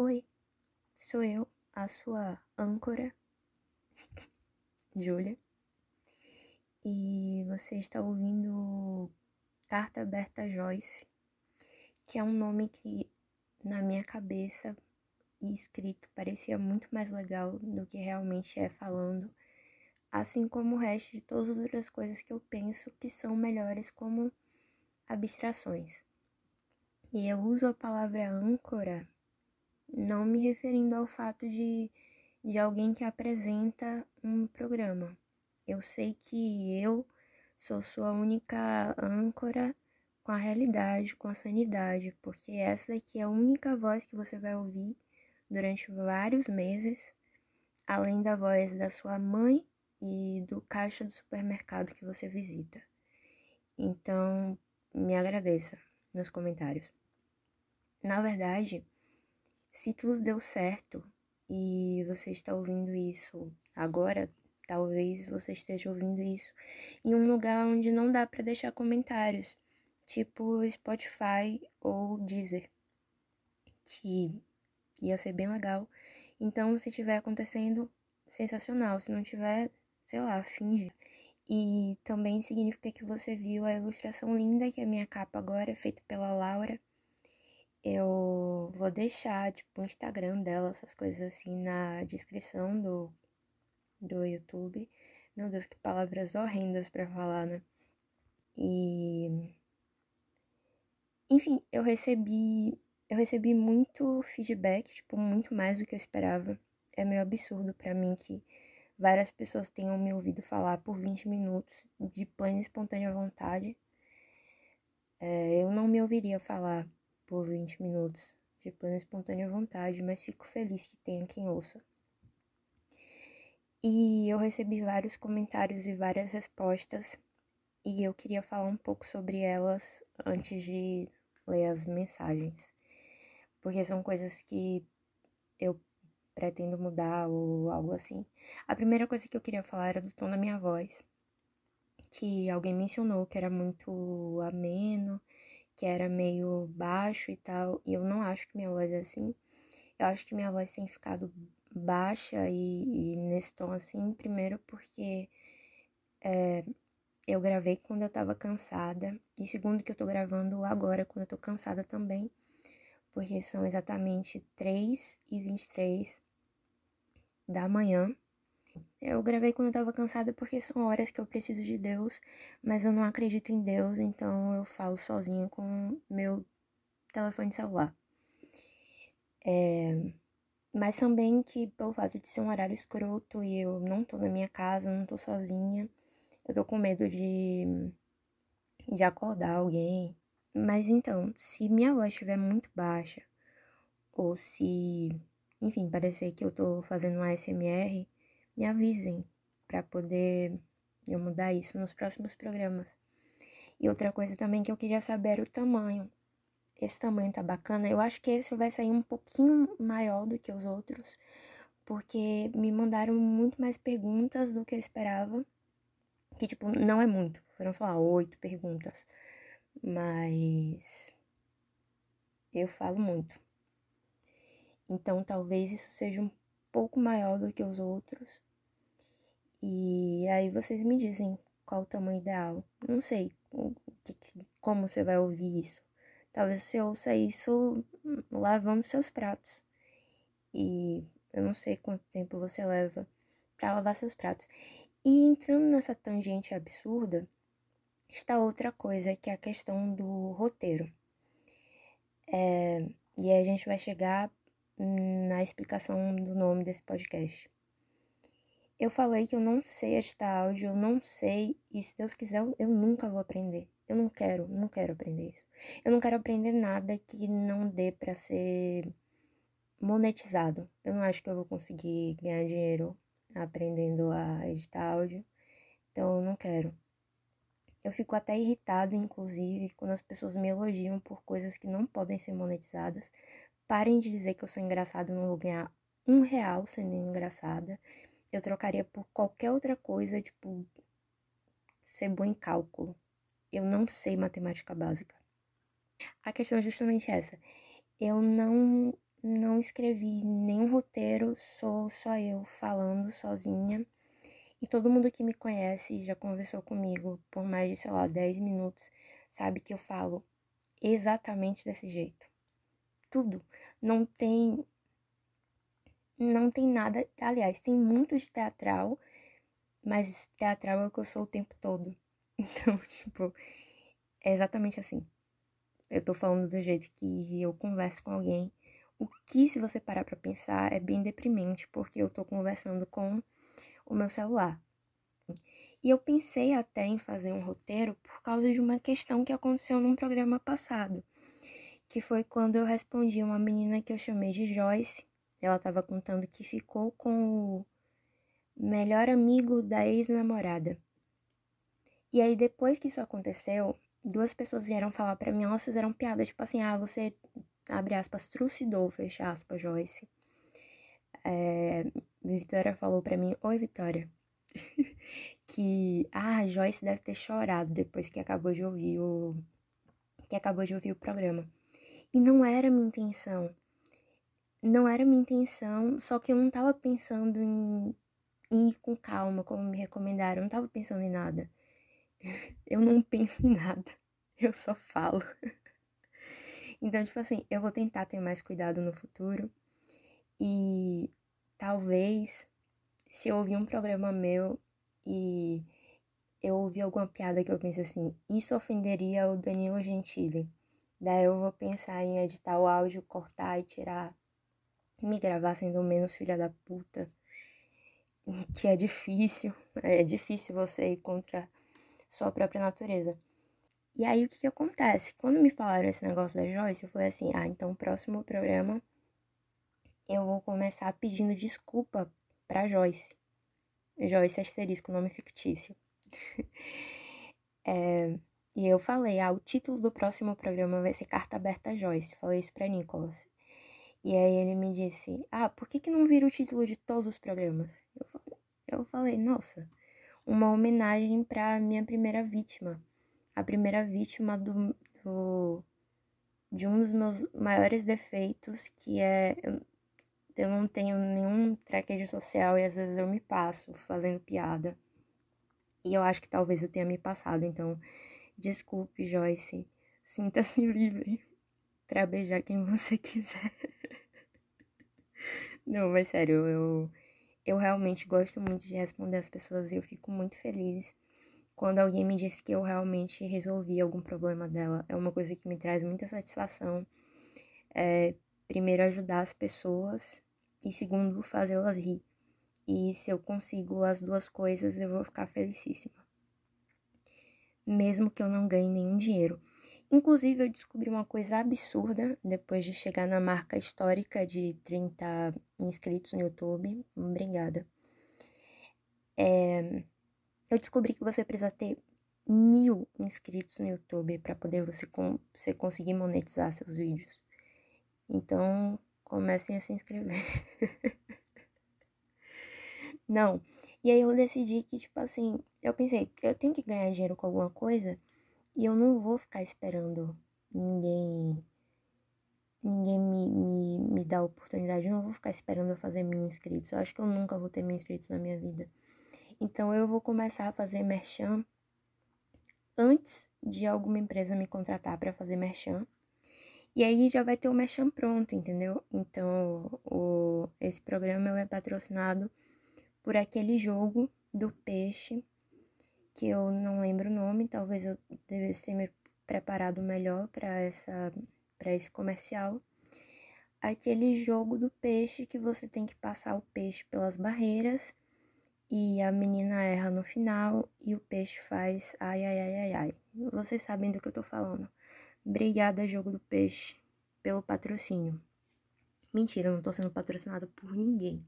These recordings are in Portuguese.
Oi, sou eu, a sua âncora, Júlia, e você está ouvindo Carta Aberta Joyce, que é um nome que na minha cabeça e escrito parecia muito mais legal do que realmente é falando, assim como o resto de todas as outras coisas que eu penso que são melhores como abstrações. E eu uso a palavra âncora não me referindo ao fato de, de alguém que apresenta um programa. Eu sei que eu sou sua única âncora com a realidade, com a sanidade, porque essa daqui é a única voz que você vai ouvir durante vários meses, além da voz da sua mãe e do caixa do supermercado que você visita. Então, me agradeça nos comentários. Na verdade, se tudo deu certo e você está ouvindo isso agora, talvez você esteja ouvindo isso em um lugar onde não dá para deixar comentários, tipo Spotify ou Deezer, que ia ser bem legal. Então, se tiver acontecendo, sensacional. Se não tiver, sei lá, finge. E também significa que você viu a ilustração linda que é a minha capa agora, feita pela Laura. Eu vou deixar, tipo, o Instagram dela, essas coisas assim, na descrição do, do YouTube. Meu Deus, que palavras horrendas para falar, né? E. Enfim, eu recebi. Eu recebi muito feedback, tipo, muito mais do que eu esperava. É meio absurdo para mim que várias pessoas tenham me ouvido falar por 20 minutos de plena e espontânea vontade. É, eu não me ouviria falar por 20 minutos de plena espontânea vontade, mas fico feliz que tenha quem ouça. E eu recebi vários comentários e várias respostas, e eu queria falar um pouco sobre elas antes de ler as mensagens, porque são coisas que eu pretendo mudar ou algo assim. A primeira coisa que eu queria falar era do tom da minha voz, que alguém mencionou que era muito ameno que era meio baixo e tal, e eu não acho que minha voz é assim. Eu acho que minha voz tem ficado baixa e, e nesse tom assim, primeiro porque é, eu gravei quando eu tava cansada, e segundo que eu tô gravando agora quando eu tô cansada também, porque são exatamente 3 e 23 da manhã. Eu gravei quando eu tava cansada porque são horas que eu preciso de Deus, mas eu não acredito em Deus, então eu falo sozinha com meu telefone celular. É, mas também que pelo fato de ser um horário escroto e eu não tô na minha casa, não tô sozinha, eu tô com medo de, de acordar alguém. Mas então, se minha voz estiver muito baixa, ou se, enfim, parecer que eu tô fazendo um ASMR, me avisem para poder eu mudar isso nos próximos programas. E outra coisa também que eu queria saber era o tamanho. Esse tamanho tá bacana. Eu acho que esse vai sair um pouquinho maior do que os outros, porque me mandaram muito mais perguntas do que eu esperava. Que, tipo, não é muito. Foram, lá, oito perguntas. Mas. Eu falo muito. Então, talvez isso seja um pouco maior do que os outros. E aí vocês me dizem qual o tamanho ideal. Não sei como você vai ouvir isso. Talvez você ouça isso lavando seus pratos. E eu não sei quanto tempo você leva para lavar seus pratos. E entrando nessa tangente absurda, está outra coisa que é a questão do roteiro. É, e aí a gente vai chegar na explicação do nome desse podcast. Eu falei que eu não sei editar áudio, eu não sei, e se Deus quiser, eu nunca vou aprender. Eu não quero, não quero aprender isso. Eu não quero aprender nada que não dê para ser monetizado. Eu não acho que eu vou conseguir ganhar dinheiro aprendendo a editar áudio. Então eu não quero. Eu fico até irritado, inclusive, quando as pessoas me elogiam por coisas que não podem ser monetizadas. Parem de dizer que eu sou engraçada, não vou ganhar um real sendo engraçada eu trocaria por qualquer outra coisa, tipo, ser bom em cálculo. Eu não sei matemática básica. A questão é justamente essa. Eu não não escrevi nenhum roteiro, sou só eu falando sozinha. E todo mundo que me conhece e já conversou comigo por mais de, sei lá, 10 minutos, sabe que eu falo exatamente desse jeito. Tudo. Não tem. Não tem nada. Aliás, tem muito de teatral, mas teatral é o que eu sou o tempo todo. Então, tipo, é exatamente assim. Eu tô falando do jeito que eu converso com alguém. O que, se você parar pra pensar, é bem deprimente, porque eu tô conversando com o meu celular. E eu pensei até em fazer um roteiro por causa de uma questão que aconteceu num programa passado, que foi quando eu respondi uma menina que eu chamei de Joyce. Ela estava contando que ficou com o melhor amigo da ex-namorada. E aí depois que isso aconteceu, duas pessoas vieram falar para mim, elas fizeram piada, tipo assim, ah, você, abre aspas, trucidou, fecha aspas, Joyce. É, Vitória falou para mim, oi Vitória, que, ah, Joyce deve ter chorado depois que acabou de ouvir o, que acabou de ouvir o programa. E não era minha intenção. Não era minha intenção, só que eu não tava pensando em, ir com calma, como me recomendaram, eu não tava pensando em nada. Eu não penso em nada, eu só falo. Então, tipo assim, eu vou tentar ter mais cuidado no futuro. E talvez, se eu ouvir um programa meu e eu ouvi alguma piada que eu pensei assim, isso ofenderia o Danilo Gentili. Daí eu vou pensar em editar o áudio, cortar e tirar, me gravar sendo menos filha da puta. Que é difícil, é difícil você ir contra sua própria natureza. E aí o que, que acontece? Quando me falaram esse negócio da Joyce, eu falei assim: ah, então próximo programa eu vou começar pedindo desculpa pra Joyce. Joyce asterisco, nome fictício. é, e eu falei, ah, o título do próximo programa vai ser Carta Aberta a Joyce. Falei isso pra Nicolas. E aí ele me disse, ah, por que, que não vira o título de todos os programas? Eu falei, eu falei nossa, uma homenagem pra minha primeira vítima. A primeira vítima do, do de um dos meus maiores defeitos, que é eu não tenho nenhum tracker social e às vezes eu me passo fazendo piada. E eu acho que talvez eu tenha me passado, então desculpe, Joyce. Sinta-se livre para beijar quem você quiser. Não, mas sério, eu eu realmente gosto muito de responder as pessoas e eu fico muito feliz quando alguém me diz que eu realmente resolvi algum problema dela. É uma coisa que me traz muita satisfação. É, primeiro, ajudar as pessoas e segundo, fazê-las rir. E se eu consigo as duas coisas, eu vou ficar felicíssima. Mesmo que eu não ganhe nenhum dinheiro. Inclusive, eu descobri uma coisa absurda depois de chegar na marca histórica de 30 inscritos no YouTube. Obrigada. É, eu descobri que você precisa ter mil inscritos no YouTube para poder você, você conseguir monetizar seus vídeos. Então, comecem a se inscrever. Não. E aí eu decidi que, tipo assim, eu pensei, eu tenho que ganhar dinheiro com alguma coisa e eu não vou ficar esperando ninguém ninguém me, me, me dar oportunidade. Eu não vou ficar esperando eu fazer mil inscritos. Eu acho que eu nunca vou ter mil inscritos na minha vida. Então eu vou começar a fazer merchan antes de alguma empresa me contratar para fazer merchan. E aí já vai ter o Mechan pronto, entendeu? Então, o, esse programa é patrocinado por aquele jogo do peixe, que eu não lembro o nome, talvez eu devesse ter me preparado melhor para essa para esse comercial. Aquele jogo do peixe que você tem que passar o peixe pelas barreiras e a menina erra no final e o peixe faz ai ai ai ai ai. Vocês sabem do que eu tô falando. Obrigada, Jogo do Peixe, pelo patrocínio. Mentira, eu não tô sendo patrocinada por ninguém.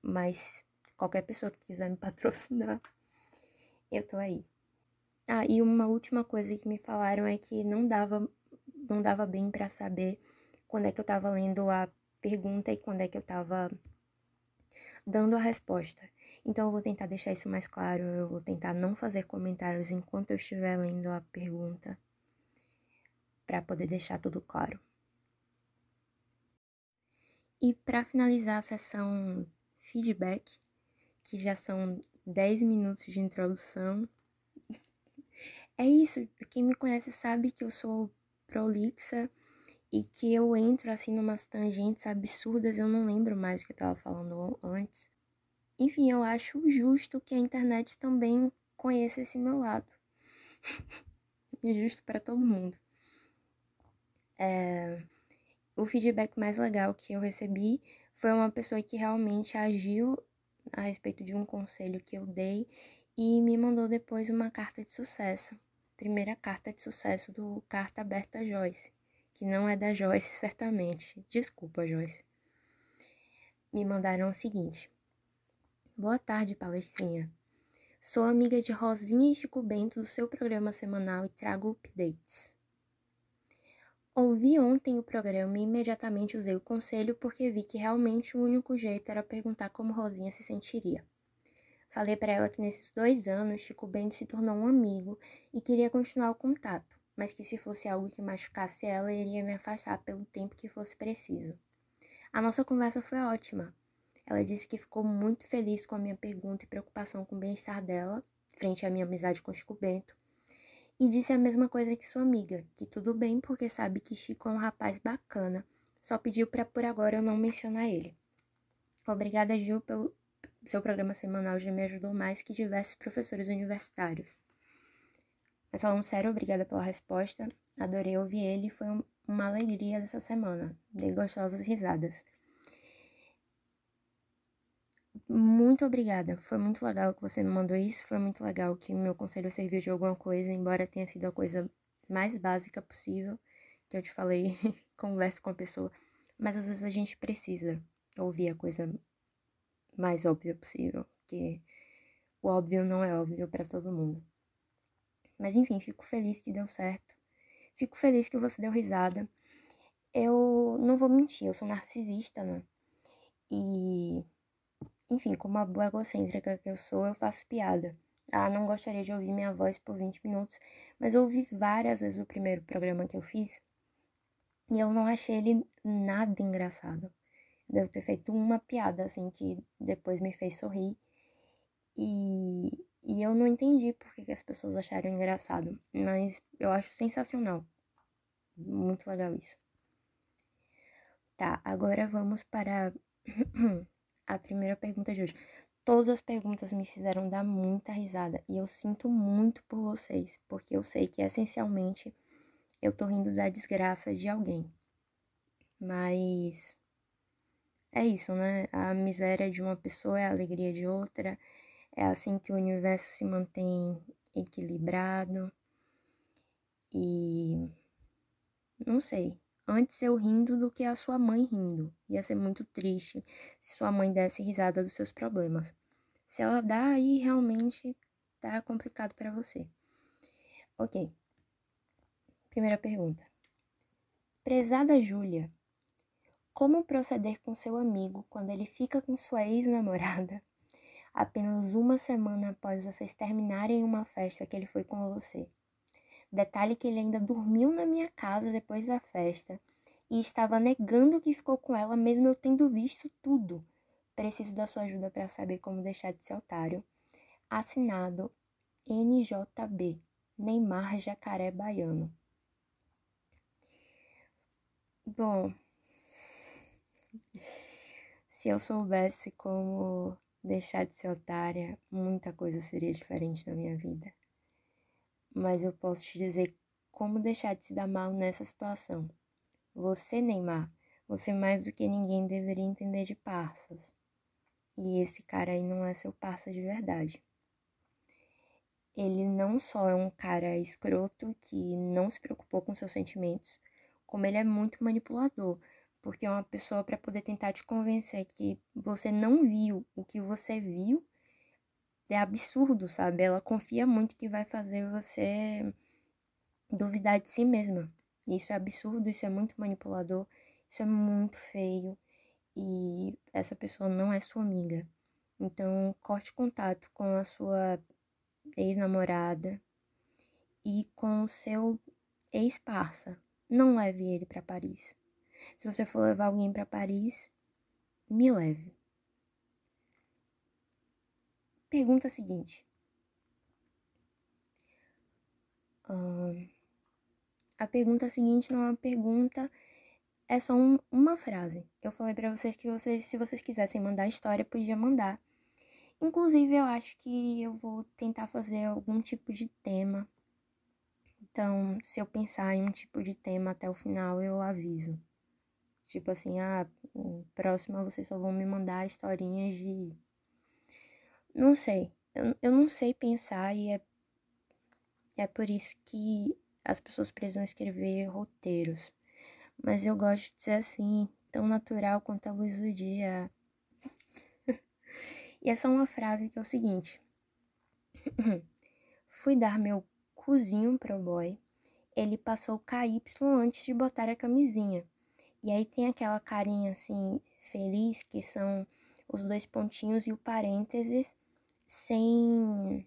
Mas qualquer pessoa que quiser me patrocinar, eu tô aí. Ah, e uma última coisa que me falaram é que não dava, não dava bem para saber quando é que eu tava lendo a pergunta e quando é que eu tava dando a resposta. Então eu vou tentar deixar isso mais claro, eu vou tentar não fazer comentários enquanto eu estiver lendo a pergunta para poder deixar tudo claro. E para finalizar a sessão feedback, que já são 10 minutos de introdução, é isso. Quem me conhece sabe que eu sou prolixa e que eu entro assim numas tangentes absurdas, eu não lembro mais o que eu tava falando antes. Enfim, eu acho justo que a internet também conheça esse meu lado. e justo para todo mundo. É... O feedback mais legal que eu recebi foi uma pessoa que realmente agiu a respeito de um conselho que eu dei e me mandou depois uma carta de sucesso. Primeira carta de sucesso do Carta Aberta Joyce que não é da Joyce, certamente. Desculpa, Joyce. Me mandaram o seguinte: Boa tarde, palestrinha. Sou amiga de Rosinha e Chico Bento do seu programa semanal e trago updates. Ouvi ontem o programa e imediatamente usei o conselho porque vi que realmente o único jeito era perguntar como Rosinha se sentiria. Falei para ela que nesses dois anos Chico Bento se tornou um amigo e queria continuar o contato mas que se fosse algo que machucasse ela, iria me afastar pelo tempo que fosse preciso. A nossa conversa foi ótima. Ela disse que ficou muito feliz com a minha pergunta e preocupação com o bem-estar dela, frente à minha amizade com Chico Bento, e disse a mesma coisa que sua amiga, que tudo bem porque sabe que Chico é um rapaz bacana, só pediu para por agora eu não mencionar ele. Obrigada, Gil, pelo seu programa semanal já me ajudou mais que diversos professores universitários. Mas falando sério, obrigada pela resposta. Adorei ouvir ele, foi uma alegria dessa semana. Dei gostosas risadas. Muito obrigada. Foi muito legal que você me mandou isso. Foi muito legal que meu conselho serviu de alguma coisa, embora tenha sido a coisa mais básica possível que eu te falei, converse com a pessoa. Mas às vezes a gente precisa ouvir a coisa mais óbvia possível, que o óbvio não é óbvio para todo mundo. Mas enfim, fico feliz que deu certo. Fico feliz que você deu risada. Eu não vou mentir, eu sou narcisista, né? E, enfim, como a boa egocêntrica que eu sou, eu faço piada. Ah, não gostaria de ouvir minha voz por 20 minutos, mas eu ouvi várias vezes o primeiro programa que eu fiz e eu não achei ele nada engraçado. Devo ter feito uma piada assim que depois me fez sorrir. E e eu não entendi por que, as pessoas acharam engraçado, mas eu acho sensacional. Muito legal isso. Tá, agora vamos para a primeira pergunta de hoje. Todas as perguntas me fizeram dar muita risada e eu sinto muito por vocês, porque eu sei que essencialmente eu tô rindo da desgraça de alguém. Mas é isso, né? A miséria de uma pessoa é a alegria de outra. É assim que o universo se mantém equilibrado. E não sei. Antes eu rindo do que a sua mãe rindo. Ia ser muito triste se sua mãe desse risada dos seus problemas. Se ela dá, aí realmente tá complicado para você. Ok. Primeira pergunta. Prezada Júlia, como proceder com seu amigo quando ele fica com sua ex-namorada apenas uma semana após vocês terminarem uma festa que ele foi com você. Detalhe que ele ainda dormiu na minha casa depois da festa e estava negando que ficou com ela, mesmo eu tendo visto tudo. Preciso da sua ajuda para saber como deixar de ser otário. Assinado NJB, Neymar Jacaré Baiano. Bom, se eu soubesse como deixar de ser otária, muita coisa seria diferente na minha vida. Mas eu posso te dizer como deixar de se dar mal nessa situação. Você, Neymar, você mais do que ninguém deveria entender de parças. E esse cara aí não é seu parça de verdade. Ele não só é um cara escroto que não se preocupou com seus sentimentos, como ele é muito manipulador porque é uma pessoa para poder tentar te convencer que você não viu o que você viu é absurdo, sabe? Ela confia muito que vai fazer você duvidar de si mesma. Isso é absurdo, isso é muito manipulador, isso é muito feio e essa pessoa não é sua amiga. Então, corte contato com a sua ex-namorada e com o seu ex-parça. Não leve ele para Paris. Se você for levar alguém para Paris, me leve. Pergunta seguinte. Hum, a pergunta seguinte não é uma pergunta, é só um, uma frase. Eu falei para vocês que vocês, se vocês quisessem mandar história, podia mandar. Inclusive, eu acho que eu vou tentar fazer algum tipo de tema. Então, se eu pensar em um tipo de tema até o final, eu aviso. Tipo assim, ah, próxima vocês só vão me mandar historinhas de. Não sei. Eu, eu não sei pensar e é, é por isso que as pessoas precisam escrever roteiros. Mas eu gosto de ser assim, tão natural quanto a luz do dia. e essa é uma frase que é o seguinte: Fui dar meu cozinho pro boy. Ele passou KY antes de botar a camisinha. E aí tem aquela carinha assim, feliz, que são os dois pontinhos e o parênteses, sem,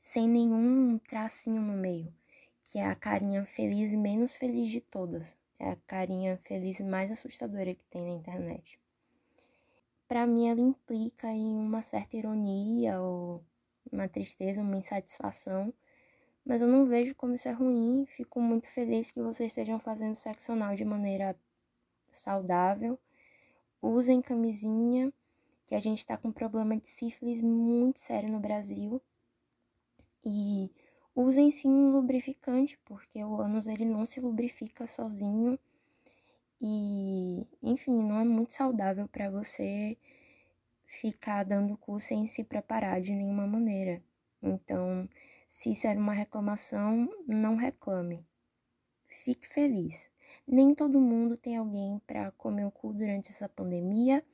sem nenhum tracinho no meio, que é a carinha feliz menos feliz de todas. É a carinha feliz mais assustadora que tem na internet. Para mim, ela implica em uma certa ironia ou uma tristeza, uma insatisfação, mas eu não vejo como isso é ruim. Fico muito feliz que vocês estejam fazendo sexo anal de maneira saudável. Usem camisinha, que a gente tá com um problema de sífilis muito sério no Brasil. E usem sim um lubrificante, porque o ânus ele não se lubrifica sozinho. E, enfim, não é muito saudável para você ficar dando cu sem se preparar de nenhuma maneira. Então, se isso era uma reclamação, não reclame. Fique feliz. Nem todo mundo tem alguém para comer o cu durante essa pandemia.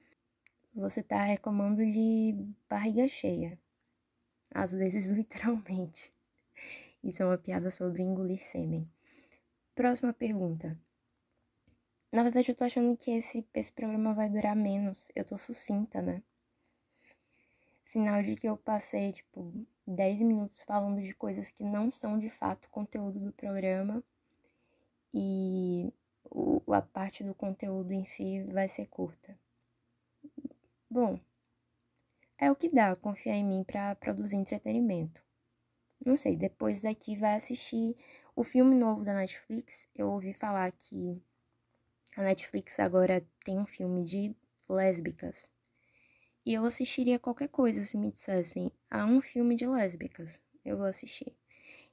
Você tá reclamando de barriga cheia. Às vezes, literalmente. Isso é uma piada sobre engolir sêmen. Próxima pergunta. Na verdade, eu tô achando que esse, esse programa vai durar menos. Eu tô sucinta, né? Sinal de que eu passei, tipo, 10 minutos falando de coisas que não são de fato conteúdo do programa e o, a parte do conteúdo em si vai ser curta. Bom, é o que dá confiar em mim para produzir entretenimento. Não sei, depois daqui vai assistir o filme novo da Netflix. Eu ouvi falar que a Netflix agora tem um filme de lésbicas. E eu assistiria qualquer coisa se me dissessem, há um filme de lésbicas. Eu vou assistir.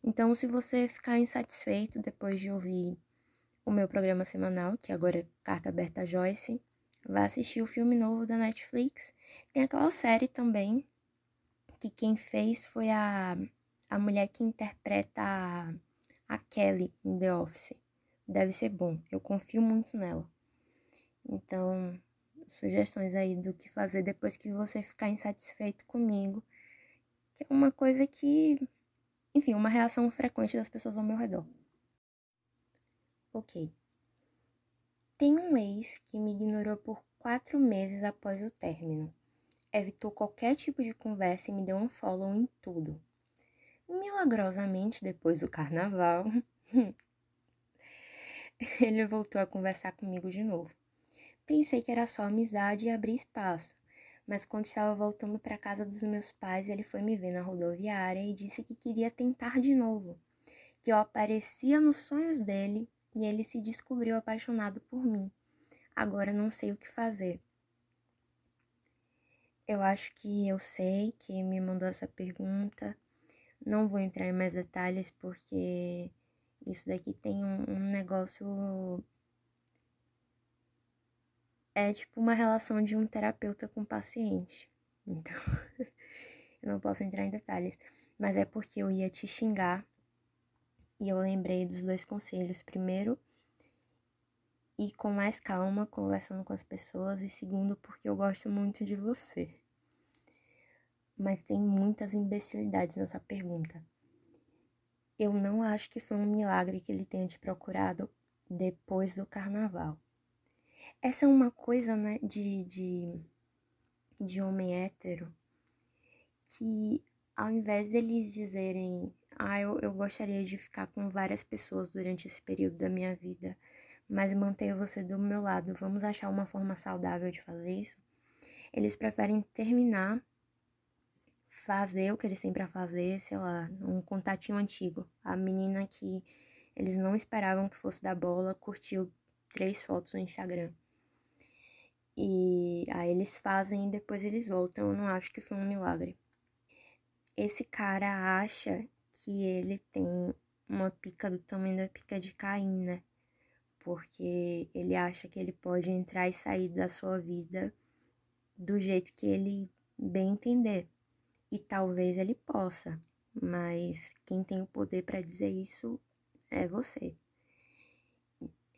Então, se você ficar insatisfeito depois de ouvir o meu programa semanal, que agora é Carta Aberta Joyce, vai assistir o filme novo da Netflix. Tem aquela série também, que quem fez foi a, a mulher que interpreta a, a Kelly em The Office. Deve ser bom, eu confio muito nela. Então, sugestões aí do que fazer depois que você ficar insatisfeito comigo, que é uma coisa que, enfim, uma reação frequente das pessoas ao meu redor. Ok. Tem um ex que me ignorou por quatro meses após o término. Evitou qualquer tipo de conversa e me deu um follow em tudo. Milagrosamente, depois do carnaval, ele voltou a conversar comigo de novo. Pensei que era só amizade e abrir espaço, mas quando estava voltando para casa dos meus pais, ele foi me ver na rodoviária e disse que queria tentar de novo, que eu aparecia nos sonhos dele e ele se descobriu apaixonado por mim. Agora não sei o que fazer. Eu acho que eu sei quem me mandou essa pergunta. Não vou entrar em mais detalhes porque isso daqui tem um, um negócio é tipo uma relação de um terapeuta com paciente. Então, eu não posso entrar em detalhes, mas é porque eu ia te xingar e eu lembrei dos dois conselhos. Primeiro, ir com mais calma conversando com as pessoas, e segundo, porque eu gosto muito de você. Mas tem muitas imbecilidades nessa pergunta. Eu não acho que foi um milagre que ele tenha te procurado depois do carnaval. Essa é uma coisa, né, de, de, de homem hétero que ao invés deles dizerem, ah, eu, eu gostaria de ficar com várias pessoas durante esse período da minha vida, mas manter você do meu lado. Vamos achar uma forma saudável de fazer isso. Eles preferem terminar, fazer o que eles sempre a fazer, sei lá, um contatinho antigo. A menina que eles não esperavam que fosse da bola curtiu três fotos no Instagram. E aí eles fazem e depois eles voltam. Eu não acho que foi um milagre. Esse cara acha que ele tem uma pica do tamanho da pica de Caim, né? Porque ele acha que ele pode entrar e sair da sua vida do jeito que ele bem entender. E talvez ele possa, mas quem tem o poder para dizer isso é você.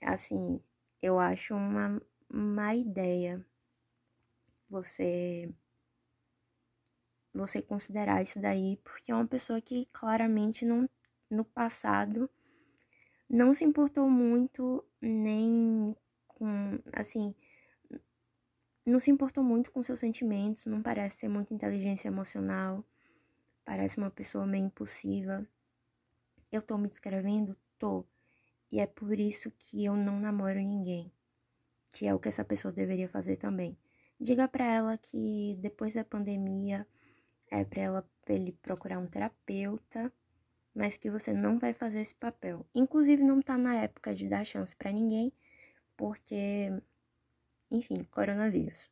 Assim, eu acho uma má ideia você você considerar isso daí, porque é uma pessoa que claramente não no passado não se importou muito nem com assim não se importou muito com seus sentimentos, não parece ter muita inteligência emocional, parece uma pessoa meio impulsiva. Eu tô me descrevendo? Tô. E é por isso que eu não namoro ninguém, que é o que essa pessoa deveria fazer também. Diga para ela que depois da pandemia é para ela pra ele procurar um terapeuta, mas que você não vai fazer esse papel. Inclusive não tá na época de dar chance para ninguém, porque enfim, coronavírus.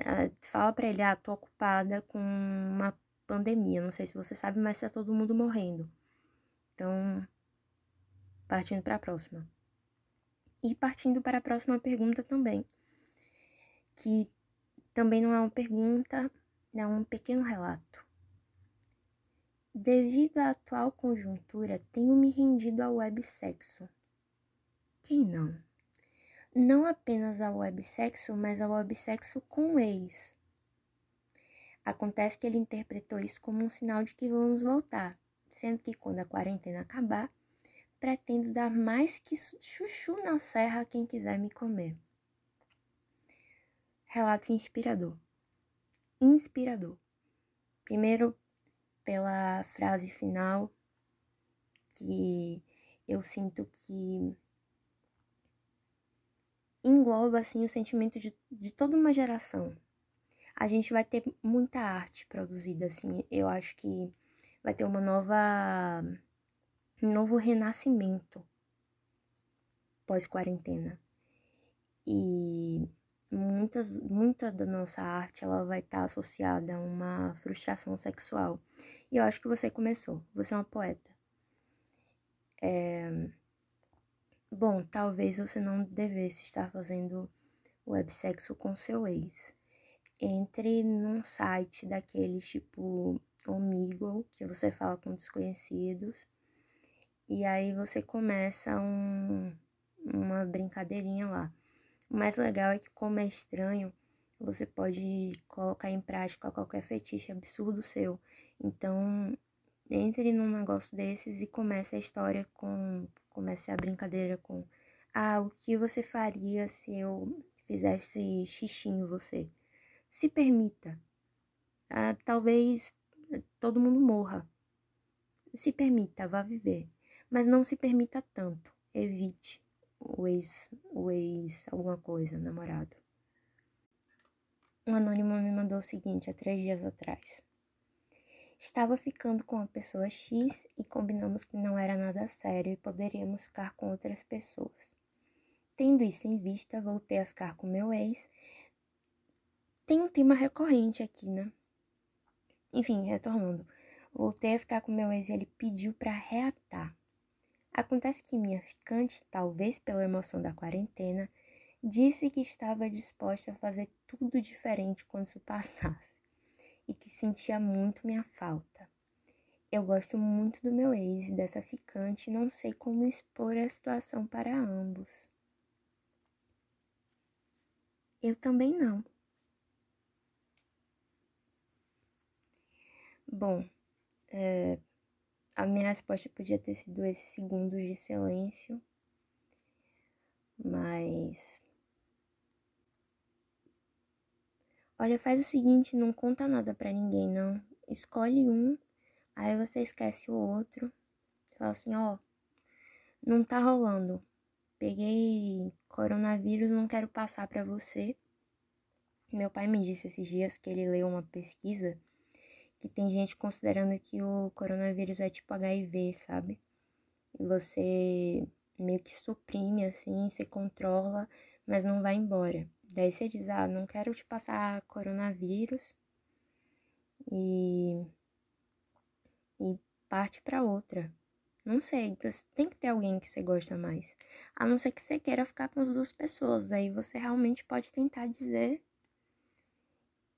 Ah, fala para ele, ah, tô ocupada com uma pandemia, não sei se você sabe, mas tá todo mundo morrendo. Então, partindo para a próxima. E partindo para a próxima pergunta também que também não é uma pergunta, é um pequeno relato. Devido à atual conjuntura, tenho me rendido ao websexo. Quem não? Não apenas ao websexo, mas ao websexo com ex. Acontece que ele interpretou isso como um sinal de que vamos voltar, sendo que quando a quarentena acabar, pretendo dar mais que chuchu na serra a quem quiser me comer. Relato inspirador. Inspirador. Primeiro, pela frase final, que eu sinto que engloba assim o sentimento de, de toda uma geração. A gente vai ter muita arte produzida assim, eu acho que vai ter uma nova um novo renascimento pós quarentena. E muitas, muita da nossa arte ela vai estar tá associada a uma frustração sexual. E eu acho que você começou, você é uma poeta. É... Bom, talvez você não devesse estar fazendo websexo com seu ex. Entre num site daqueles tipo Omegle, que você fala com desconhecidos, e aí você começa um, uma brincadeirinha lá. O mais legal é que, como é estranho, você pode colocar em prática qualquer fetiche absurdo seu. Então, entre num negócio desses e comece a história com. Comece a brincadeira com. Ah, o que você faria se eu fizesse xixi em você? Se permita. Ah, talvez todo mundo morra. Se permita, vá viver. Mas não se permita tanto. Evite o ex, o ex, alguma coisa, namorado. Um anônimo me mandou o seguinte há três dias atrás. Estava ficando com a pessoa X e combinamos que não era nada sério e poderíamos ficar com outras pessoas. Tendo isso em vista, voltei a ficar com meu ex. Tem um tema recorrente aqui, né? Enfim, retornando. Voltei a ficar com meu ex e ele pediu para reatar. Acontece que minha ficante, talvez pela emoção da quarentena, disse que estava disposta a fazer tudo diferente quando isso passasse e que sentia muito minha falta. Eu gosto muito do meu ex e dessa ficante não sei como expor a situação para ambos. Eu também não. Bom, é, a minha resposta podia ter sido esses segundos de silêncio, mas. Olha, faz o seguinte: não conta nada para ninguém, não. Escolhe um, aí você esquece o outro. Fala assim: ó, não tá rolando. peguei coronavírus, não quero passar para você. Meu pai me disse esses dias que ele leu uma pesquisa que tem gente considerando que o coronavírus é tipo HIV, sabe? E você meio que suprime assim, se controla, mas não vai embora. Daí você diz: "Ah, não quero te passar coronavírus". E e parte para outra. Não sei, tem que ter alguém que você gosta mais. A não ser que você queira ficar com as duas pessoas, aí você realmente pode tentar dizer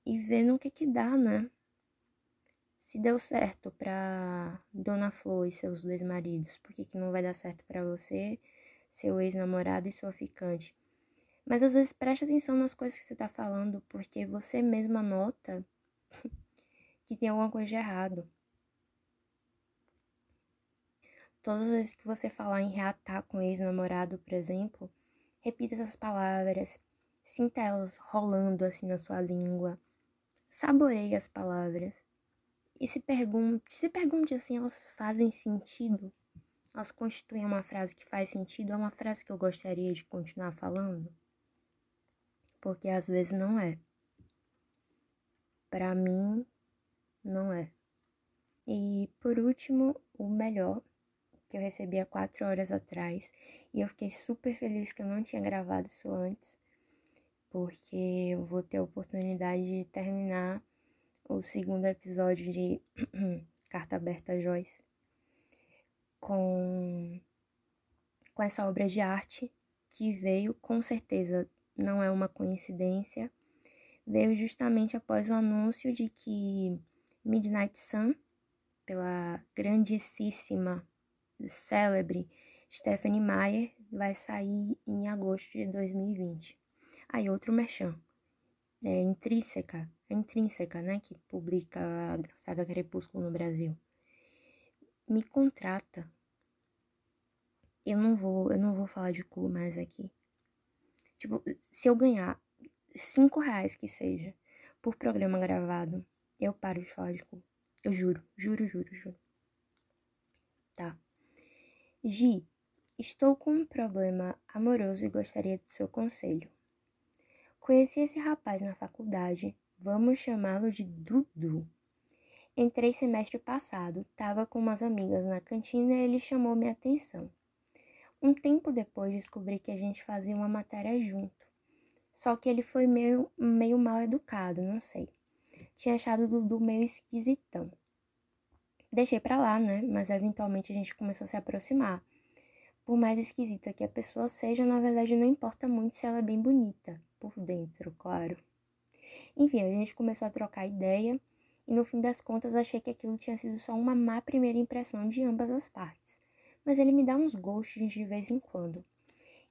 e ver no que que dá, né? Se deu certo pra Dona Flor e seus dois maridos, por que, que não vai dar certo para você, seu ex-namorado e sua ficante? Mas às vezes preste atenção nas coisas que você tá falando, porque você mesma nota que tem alguma coisa de errado. Todas as vezes que você falar em reatar com ex-namorado, por exemplo, repita essas palavras, sinta elas rolando assim na sua língua, saboreie as palavras e se pergunte, se pergunte assim, elas fazem sentido? Elas constituem uma frase que faz sentido? É uma frase que eu gostaria de continuar falando? Porque às vezes não é. Para mim, não é. E por último, o melhor que eu recebi há quatro horas atrás. E eu fiquei super feliz que eu não tinha gravado isso antes, porque eu vou ter a oportunidade de terminar o segundo episódio de Carta Aberta Joyce com, com essa obra de arte que veio, com certeza não é uma coincidência, veio justamente após o anúncio de que Midnight Sun, pela grandíssima célebre Stephanie Meyer vai sair em agosto de 2020. Aí outro merchan. É Intrínseca, é Intrínseca, né, que publica a saga Crepúsculo no Brasil. Me contrata. Eu não vou, eu não vou falar de cu mais aqui. Tipo, se eu ganhar cinco reais que seja por programa gravado, eu paro de falar de cu. Eu juro, juro, juro, juro. Tá. Gi, estou com um problema amoroso e gostaria do seu conselho. Conheci esse rapaz na faculdade, vamos chamá-lo de Dudu. Entrei semestre passado, estava com umas amigas na cantina e ele chamou minha atenção. Um tempo depois descobri que a gente fazia uma matéria junto. Só que ele foi meio, meio mal educado, não sei. Tinha achado o Dudu meio esquisitão. Deixei pra lá, né? Mas eventualmente a gente começou a se aproximar. Por mais esquisita que a pessoa seja, na verdade não importa muito se ela é bem bonita. Por dentro, claro. Enfim, a gente começou a trocar ideia e no fim das contas achei que aquilo tinha sido só uma má primeira impressão de ambas as partes. Mas ele me dá uns gostos de vez em quando.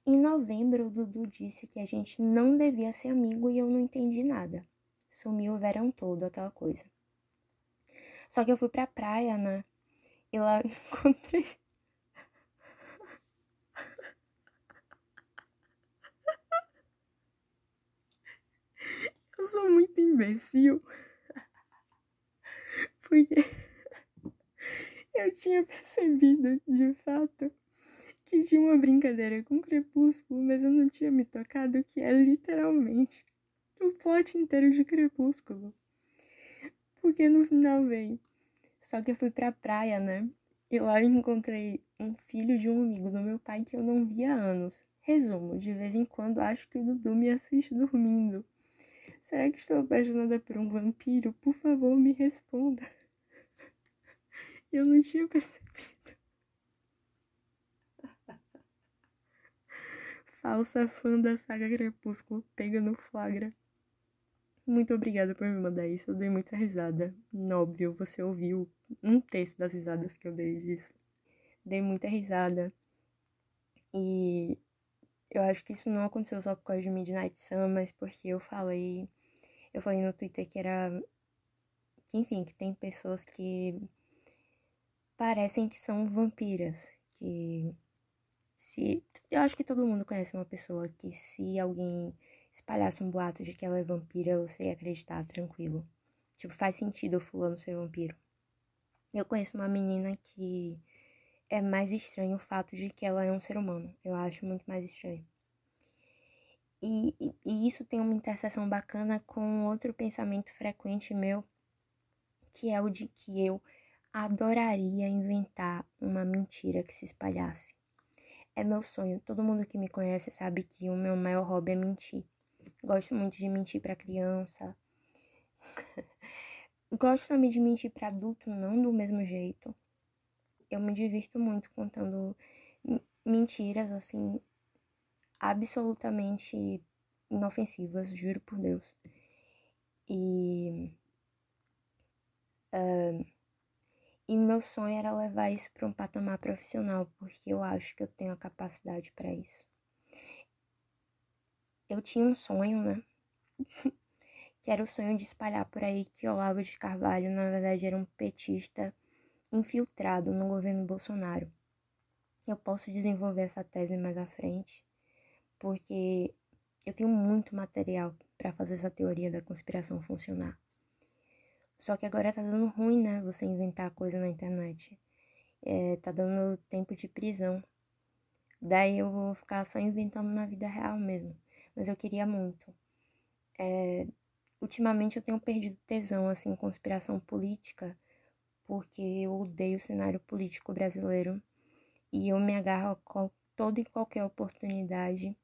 Em novembro, o Dudu disse que a gente não devia ser amigo e eu não entendi nada. Sumiu o verão todo, aquela coisa. Só que eu fui pra praia, né? E lá encontrei. Eu sou muito imbecil. Porque eu tinha percebido, de fato, que tinha uma brincadeira com Crepúsculo, mas eu não tinha me tocado que é literalmente o plot inteiro de Crepúsculo. Porque no final vem. Só que eu fui pra praia, né? E lá eu encontrei um filho de um amigo do meu pai que eu não via há anos. Resumo, de vez em quando acho que o Dudu me assiste dormindo. Será que estou apaixonada por um vampiro? Por favor, me responda. Eu não tinha percebido. Falsa fã da saga Crepúsculo, pega no flagra. Muito obrigada por me mandar isso. Eu dei muita risada. Óbvio, você ouviu um terço das risadas que eu dei disso. Dei muita risada. E eu acho que isso não aconteceu só por causa de Midnight Sun, mas porque eu falei. Eu falei no Twitter que era. Que, enfim, que tem pessoas que parecem que são vampiras. Que se. Eu acho que todo mundo conhece uma pessoa que se alguém espalhasse um boato de que ela é vampira, você ia acreditar tranquilo. Tipo, faz sentido o fulano ser vampiro. Eu conheço uma menina que é mais estranho o fato de que ela é um ser humano. Eu acho muito mais estranho. E, e, isso tem uma interseção bacana com outro pensamento frequente meu, que é o de que eu adoraria inventar uma mentira que se espalhasse. É meu sonho. Todo mundo que me conhece sabe que o meu maior hobby é mentir. Gosto muito de mentir para criança. Gosto também de mentir para adulto, não do mesmo jeito. Eu me divirto muito contando mentiras assim absolutamente inofensivas, juro por Deus. E. Uh, e meu sonho era levar isso para um patamar profissional, porque eu acho que eu tenho a capacidade para isso. Eu tinha um sonho, né? que era o sonho de espalhar por aí que Olavo de Carvalho, na verdade, era um petista infiltrado no governo Bolsonaro. Eu posso desenvolver essa tese mais à frente, porque eu tenho muito material para fazer essa teoria da conspiração funcionar. Só que agora tá dando ruim, né? Você inventar coisa na internet. É, tá dando tempo de prisão. Daí eu vou ficar só inventando na vida real mesmo. Mas eu queria muito. É, ultimamente eu tenho perdido tesão, assim, em conspiração política, porque eu odeio o cenário político brasileiro. E eu me agarro a toda e qualquer oportunidade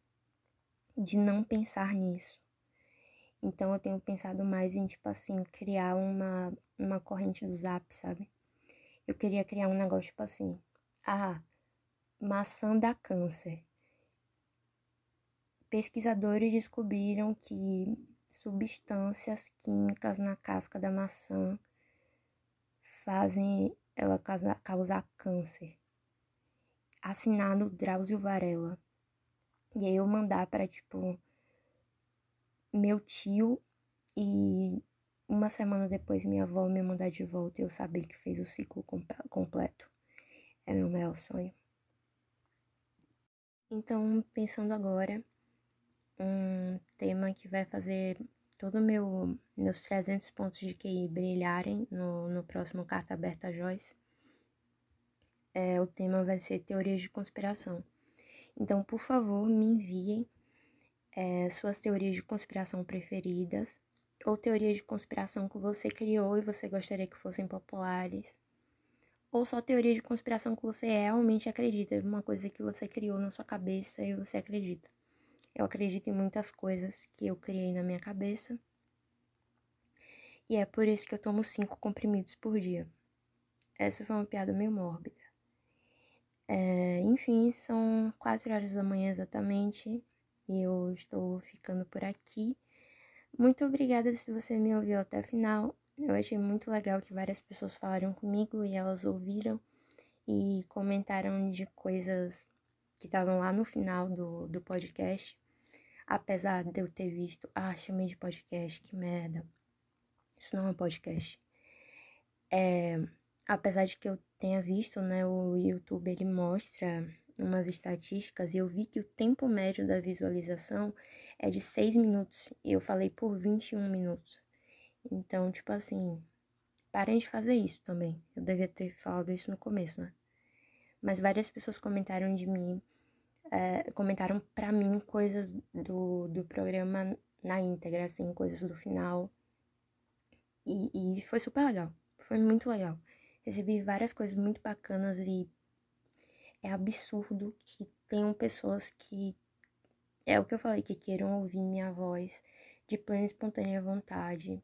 de não pensar nisso. Então eu tenho pensado mais em, tipo assim, criar uma, uma corrente do zap, sabe? Eu queria criar um negócio, tipo assim, ah, maçã dá câncer. Pesquisadores descobriram que substâncias químicas na casca da maçã fazem ela causar câncer. Assinado Drauzio Varela. E aí eu mandar para tipo meu tio e uma semana depois minha avó me mandar de volta e eu saber que fez o ciclo completo. É meu maior sonho. Então, pensando agora, um tema que vai fazer todo meu meus 300 pontos de QI brilharem no, no próximo Carta Aberta Joyce. É, o tema vai ser teorias de conspiração. Então, por favor, me enviem é, suas teorias de conspiração preferidas ou teorias de conspiração que você criou e você gostaria que fossem populares. Ou só teorias de conspiração que você realmente acredita, uma coisa que você criou na sua cabeça e você acredita. Eu acredito em muitas coisas que eu criei na minha cabeça. E é por isso que eu tomo cinco comprimidos por dia. Essa foi uma piada meio mórbida. É, enfim, são quatro horas da manhã exatamente e eu estou ficando por aqui. Muito obrigada se você me ouviu até o final. Eu achei muito legal que várias pessoas falaram comigo e elas ouviram e comentaram de coisas que estavam lá no final do, do podcast. Apesar de eu ter visto, ah, chamei de podcast, que merda. Isso não é podcast. É, apesar de que eu tenha visto, né, o YouTube ele mostra umas estatísticas e eu vi que o tempo médio da visualização é de 6 minutos e eu falei por 21 minutos. Então, tipo assim, parem de fazer isso também. Eu devia ter falado isso no começo, né? Mas várias pessoas comentaram de mim, é, comentaram pra mim coisas do, do programa na íntegra, assim, coisas do final. E, e foi super legal. Foi muito legal. Recebi várias coisas muito bacanas e é absurdo que tenham pessoas que é o que eu falei que queiram ouvir minha voz de plena e espontânea vontade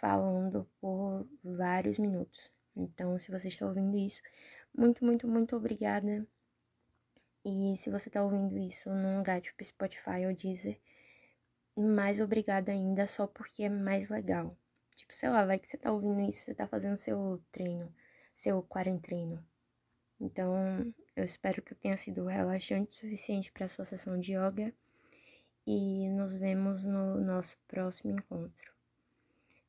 falando por vários minutos. Então, se você está ouvindo isso, muito, muito, muito obrigada. E se você está ouvindo isso num lugar tipo Spotify ou Deezer, mais obrigada ainda só porque é mais legal. Tipo, sei lá, vai que você tá ouvindo isso, você tá fazendo seu treino, seu quarentreino. Então, eu espero que eu tenha sido relaxante o suficiente para sua sessão de yoga e nos vemos no nosso próximo encontro.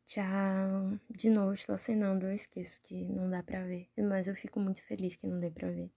Tchau. De novo, estou acenando, eu esqueço que não dá pra ver, mas eu fico muito feliz que não dê pra ver.